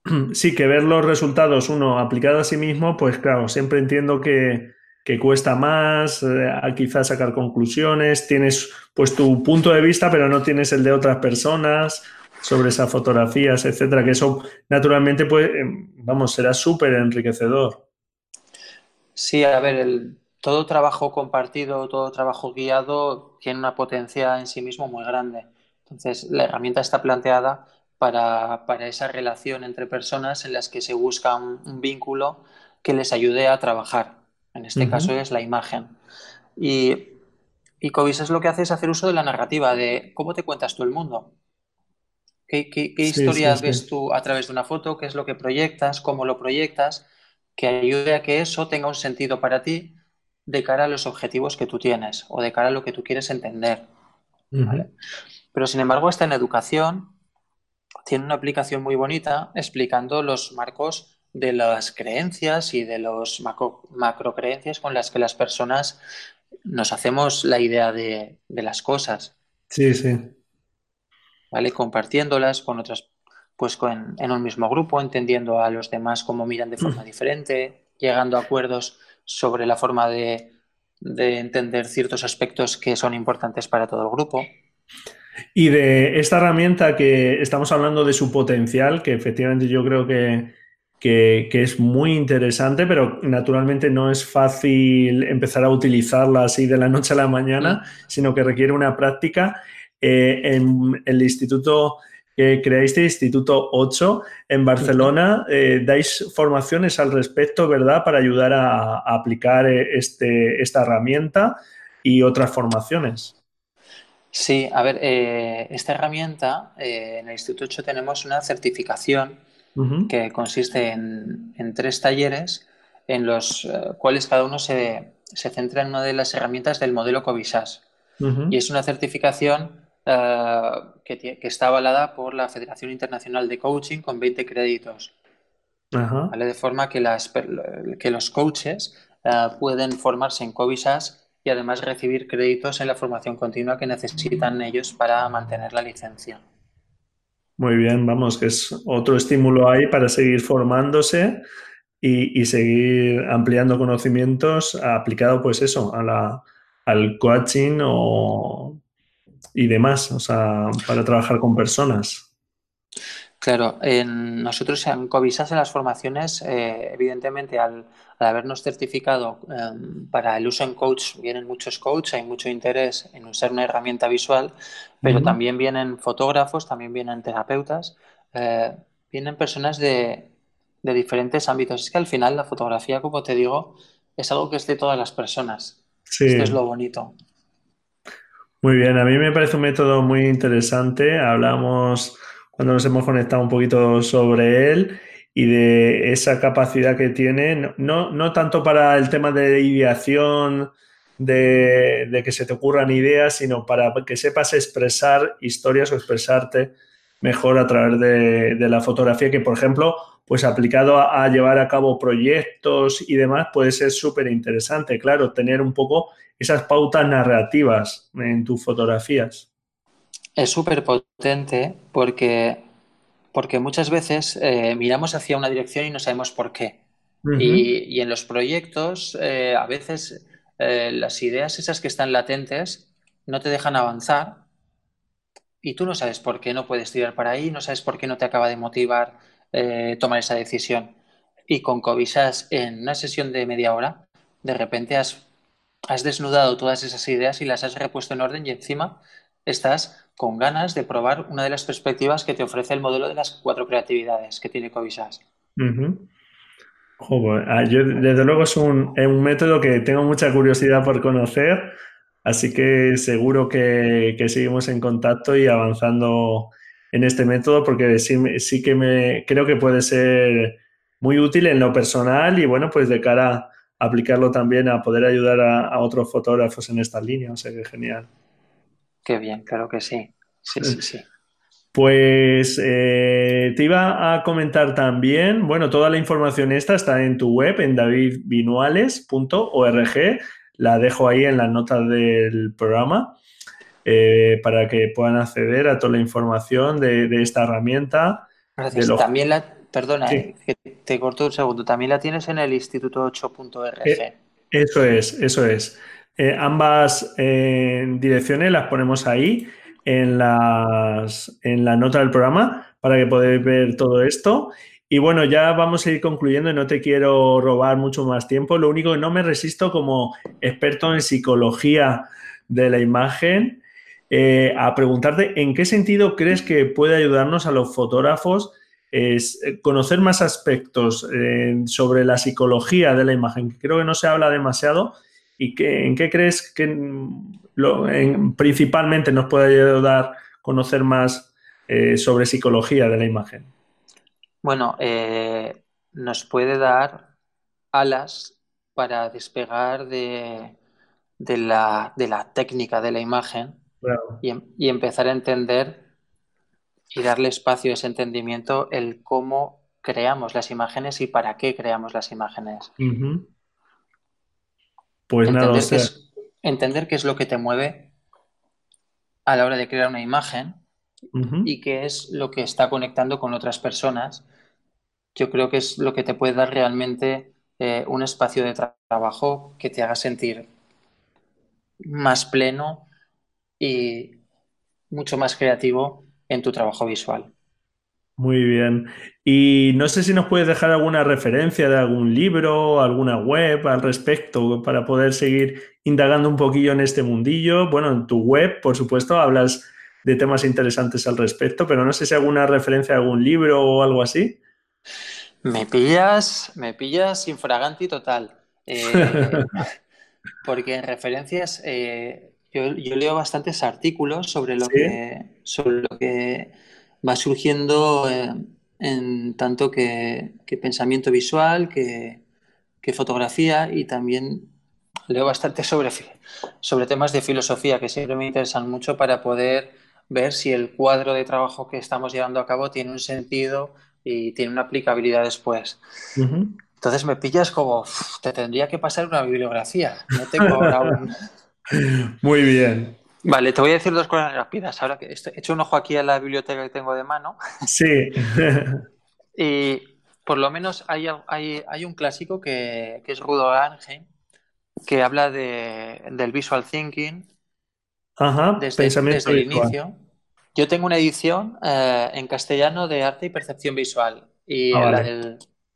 sí, que ver los resultados uno aplicado a sí mismo, pues claro, siempre entiendo que, cuesta más, eh, quizás sacar conclusiones, tienes pues tu punto de vista, pero no tienes el de otras personas sobre esas fotografías, etcétera, que eso naturalmente pues, vamos, será súper enriquecedor. Sí, a ver, el, todo trabajo compartido, todo trabajo guiado tiene una potencia en sí mismo muy grande. Entonces, la herramienta está planteada para, esa relación entre personas en las que se busca un, vínculo que les ayude a trabajar. En este caso es la imagen. Y, y es lo que hace es hacer uso de la narrativa, de cómo te cuentas tú el mundo. ¿Qué, historias ves tú a través de una foto? ¿Qué es lo que proyectas? ¿Cómo lo proyectas? Que ayude a que eso tenga un sentido para ti de cara a los objetivos que tú tienes o de cara a lo que tú quieres entender. Pero sin embargo, esta en educación tiene una aplicación muy bonita explicando los marcos de las creencias y de los macro, creencias con las que las personas nos hacemos la idea de, las cosas. Sí, sí. ¿Vale? Compartiéndolas con otras, pues en un mismo grupo, entendiendo a los demás cómo miran de forma diferente, llegando a acuerdos sobre la forma de, de entender ciertos aspectos que son importantes para todo el grupo. Y de esta herramienta que estamos hablando de su potencial, que efectivamente yo creo que, es muy interesante, pero naturalmente no es fácil empezar a utilizarla así de la noche a la mañana, sino que requiere una práctica. Eh, en el Instituto que creáis el Instituto 8 en Barcelona. Eh, dais formaciones al respecto, ¿verdad? Para ayudar a, aplicar eh, este, esta herramienta y otras formaciones. Sí, a ver, eh, esta herramienta, en el Instituto 8 tenemos una certificación que consiste en, tres talleres en los cuales cada uno se, centra en una de las herramientas del modelo Covisas. Y es una certificación eh, que, está avalada por la Federación Internacional de Coaching con 20 créditos. De forma que, las, que los coaches eh, pueden formarse en Covisas y además recibir créditos en la formación continua que necesitan ellos para mantener la licencia. Muy bien, vamos, que es otro estímulo ahí para seguir formándose y, seguir ampliando conocimientos aplicado, pues eso, a la, al coaching o y demás, o sea, para trabajar con personas. Claro, en, nosotros en Covisas en las formaciones, eh, evidentemente al, habernos certificado em, para el uso en coach, vienen muchos coaches, hay mucho interés en usar una herramienta visual, pero también vienen fotógrafos, también vienen terapeutas, eh, vienen personas de, de diferentes ámbitos. Es que al final la fotografía, como te digo, es algo que es de todas las personas. Sí. Esto es lo bonito. Muy bien, a mí me parece un método muy interesante. Hablamos cuando nos hemos conectado un poquito sobre él y de esa capacidad que tiene, no, no tanto para el tema de ideación, de, que se te ocurran ideas, sino para que sepas expresar historias o expresarte mejor a través de, la fotografía, que por ejemplo, pues aplicado a llevar a cabo proyectos y demás, puede ser súper interesante. Claro, tener un poco esas pautas narrativas en tus fotografías. Es súper potente porque, porque muchas veces eh, miramos hacia una dirección y no sabemos por qué. y, en los proyectos, eh, a veces eh, las ideas esas que están latentes no te dejan avanzar y tú no sabes por qué no puedes tirar para ahí, no sabes por qué no te acaba de motivar tomar esa decisión. Y con Covisas, en una sesión de media hora, de repente has has desnudado todas esas ideas y las has repuesto en orden y encima estás con ganas de probar una de las perspectivas que te ofrece el modelo de las cuatro creatividades que tiene Covisas. Ah, desde luego es un, método que tengo mucha curiosidad por conocer, así que seguro que, seguimos en contacto y avanzando en este método porque sí, sí que me creo que puede ser muy útil en lo personal y bueno, pues de cara aplicarlo también a poder ayudar a, otros fotógrafos en esta línea. O sea que genial. Qué bien, claro que sí. Sí, sí, sí. Pues eh, te iba a comentar también, bueno, toda la información esta está en tu web, en davidvinuales.org. La dejo ahí en las notas del programa eh, para que puedan acceder a toda la información de, esta herramienta. Gracias. También la, Perdona, eh, te corto un segundo. También la tienes en el Instituto 8.rg. Eh, eso es, eso es. Eh, ambas direcciones las ponemos ahí en, las, en la nota del programa para que podáis ver todo esto. Y bueno, ya vamos a ir concluyendo y no te quiero robar mucho más tiempo. Lo único que no me resisto como experto en psicología de la imagen a preguntarte en qué sentido crees que puede ayudarnos a los fotógrafos es eh, conocer más aspectos eh, sobre la psicología de la imagen, que creo que no se habla demasiado. ¿Y que, en qué crees que lo, principalmente nos puede ayudar a conocer más eh, sobre psicología de la imagen? Bueno, nos puede dar alas para despegar de, la, de la técnica de la imagen em, y, empezar a entender y darle espacio a ese entendimiento el cómo creamos las imágenes y para qué creamos las imágenes. Pues entender nada, qué es, entender qué es lo que te mueve a la hora de crear una imagen y qué es lo que está conectando con otras personas. Yo creo que es lo que te puede dar realmente eh, un espacio de trabajo que te haga sentir más pleno y mucho más creativo en tu trabajo visual. Muy bien. Y no sé si nos puedes dejar alguna referencia de algún libro, alguna web al respecto para poder seguir indagando un poquillo en este mundillo. Bueno, en tu web, por supuesto, hablas de temas interesantes al respecto, pero no sé si alguna referencia a algún libro o algo así. Me pillas, me pillas infraganti total. Eh, porque en referencias eh, yo, leo bastantes artículos sobre lo, que, sobre lo que va surgiendo eh, en tanto que, pensamiento visual, que, fotografía y también leo bastante sobre, sobre temas de filosofía que siempre me interesan mucho para poder ver si el cuadro de trabajo que estamos llevando a cabo tiene un sentido y tiene una aplicabilidad después. Entonces me pillas como, te tendría que pasar una bibliografía. No tengo ahora un... Muy bien. Vale, te voy a decir dos cosas rápidas. Ahora que he hecho un ojo aquí a la biblioteca que tengo de mano. Sí. y por lo menos hay, hay, un clásico que, es Rudolf Arnheim, que habla de, del visual thinking Ajá, desde, desde el inicio. Yo tengo una edición eh, en castellano de arte y percepción visual. Y, ah,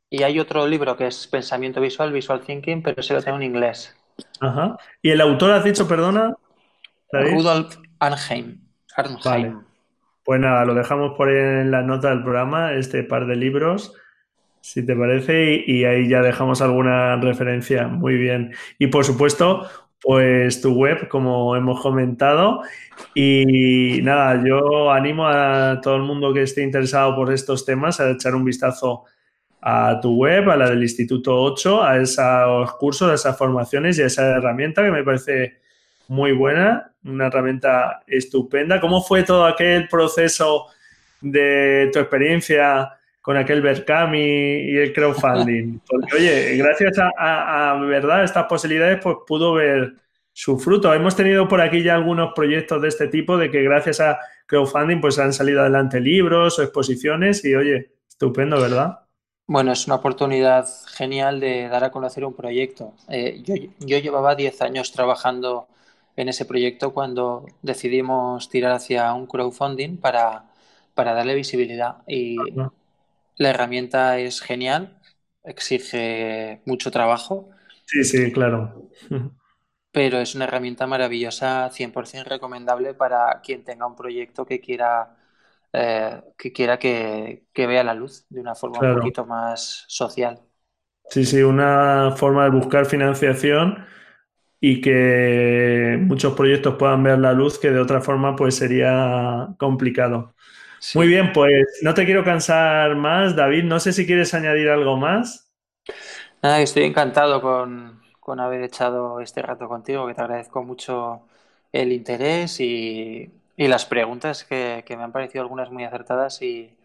y hay otro libro que es Pensamiento Visual, Visual Thinking, pero ese lo tengo en inglés. Ajá. ¿Y el autor has dicho, perdona? Rudolf Arnheim. Vale. Pues nada, lo dejamos por en la nota del programa, este par de libros, si te parece, y, y ahí ya dejamos alguna referencia. Muy bien. Y por supuesto, pues tu web, como hemos comentado. Y nada, yo animo a todo el mundo que esté interesado por estos temas a echar un vistazo a tu web, a la del Instituto 8, a esos cursos, a esas formaciones y a esa herramienta que me parece muy buena, una herramienta estupenda. ¿Cómo fue todo aquel proceso de tu experiencia con aquel Berkami y el crowdfunding. Porque, oye, gracias a, verdad estas posibilidades, pues pudo ver su fruto. Hemos tenido por aquí ya algunos proyectos de este tipo, de que gracias a crowdfunding, pues han salido adelante libros o exposiciones y, oye, estupendo, ¿verdad? Bueno, es una oportunidad genial de dar a conocer un proyecto. Eh, yo, yo llevaba 10 años trabajando en ese proyecto cuando decidimos tirar hacia un crowdfunding para, para darle visibilidad. Y la herramienta es genial, exige mucho trabajo. Sí, sí, claro. Pero es una herramienta maravillosa, 100% recomendable para quien tenga un proyecto que quiera eh, que quiera que, vea la luz de una forma un poquito más social. Sí, sí, una forma de buscar financiación y que muchos proyectos puedan ver la luz que de otra forma pues sería complicado. Muy bien, pues no te quiero cansar más, David. No sé si quieres añadir algo más. estoy encantado con, haber echado este rato contigo, que te agradezco mucho el interés y, las preguntas que, me han parecido algunas muy acertadas y,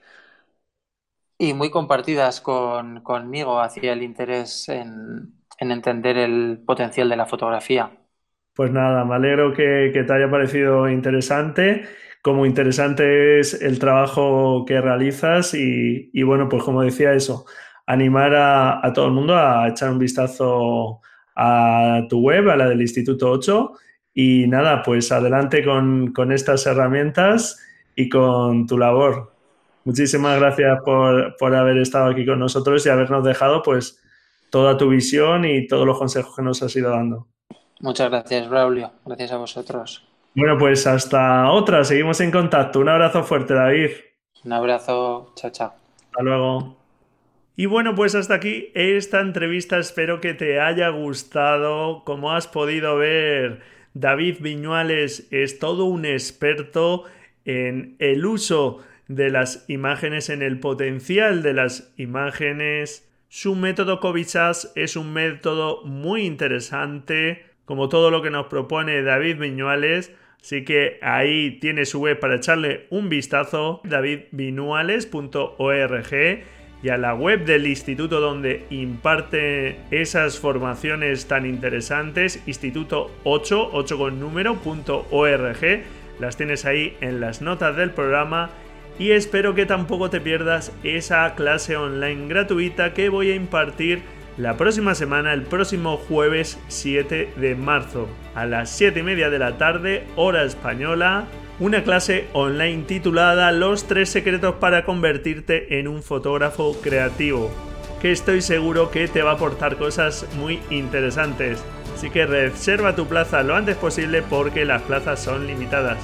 y muy compartidas con, conmigo hacia el interés en, entender el potencial de la fotografía. Pues nada, me alegro que, que te haya parecido interesante como interesante es el trabajo que realizas y, bueno, pues como decía eso, animar a, todo el mundo a echar un vistazo a tu web, a la del Instituto 8 y nada, pues adelante con, estas herramientas y con tu labor. Muchísimas gracias por, por, haber estado aquí con nosotros y habernos dejado pues toda tu visión y todos los consejos que nos has ido dando. Muchas gracias, Braulio. Gracias a vosotros. Bueno, pues hasta otra, seguimos en contacto. Un abrazo fuerte, David. Un abrazo, chao, chao. Hasta luego. Y bueno, pues hasta aquí esta entrevista. Espero que te haya gustado. Como has podido ver, David Viñuales es todo un experto en el uso de las imágenes, en el potencial de las imágenes. Su método Covichas es un método muy interesante, como todo lo que nos propone David Viñuales Así que ahí tiene su web para echarle un vistazo, davidvinuales.org y a la web del instituto donde imparte esas formaciones tan interesantes, instituto 8, 8 con número.org. Las tienes ahí en las notas del programa y espero que tampoco te pierdas esa clase online gratuita que voy a impartir la próxima semana, el próximo jueves 7 de marzo, a las 7 y media de la tarde, hora española, una clase online titulada Los tres secretos para convertirte en un fotógrafo creativo, que estoy seguro que te va a aportar cosas muy interesantes. Así que reserva tu plaza lo antes posible porque las plazas son limitadas.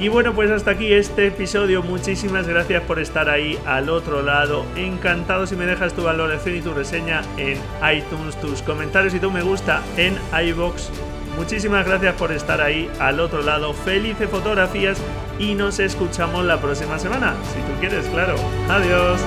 Y bueno, pues hasta aquí este episodio. Muchísimas gracias por estar ahí al otro lado. Encantado si me dejas tu valoración y tu reseña en iTunes, tus comentarios y tu me gusta en iBox. Muchísimas gracias por estar ahí al otro lado. Felices fotografías y nos escuchamos la próxima semana. Si tú quieres, claro. Adiós.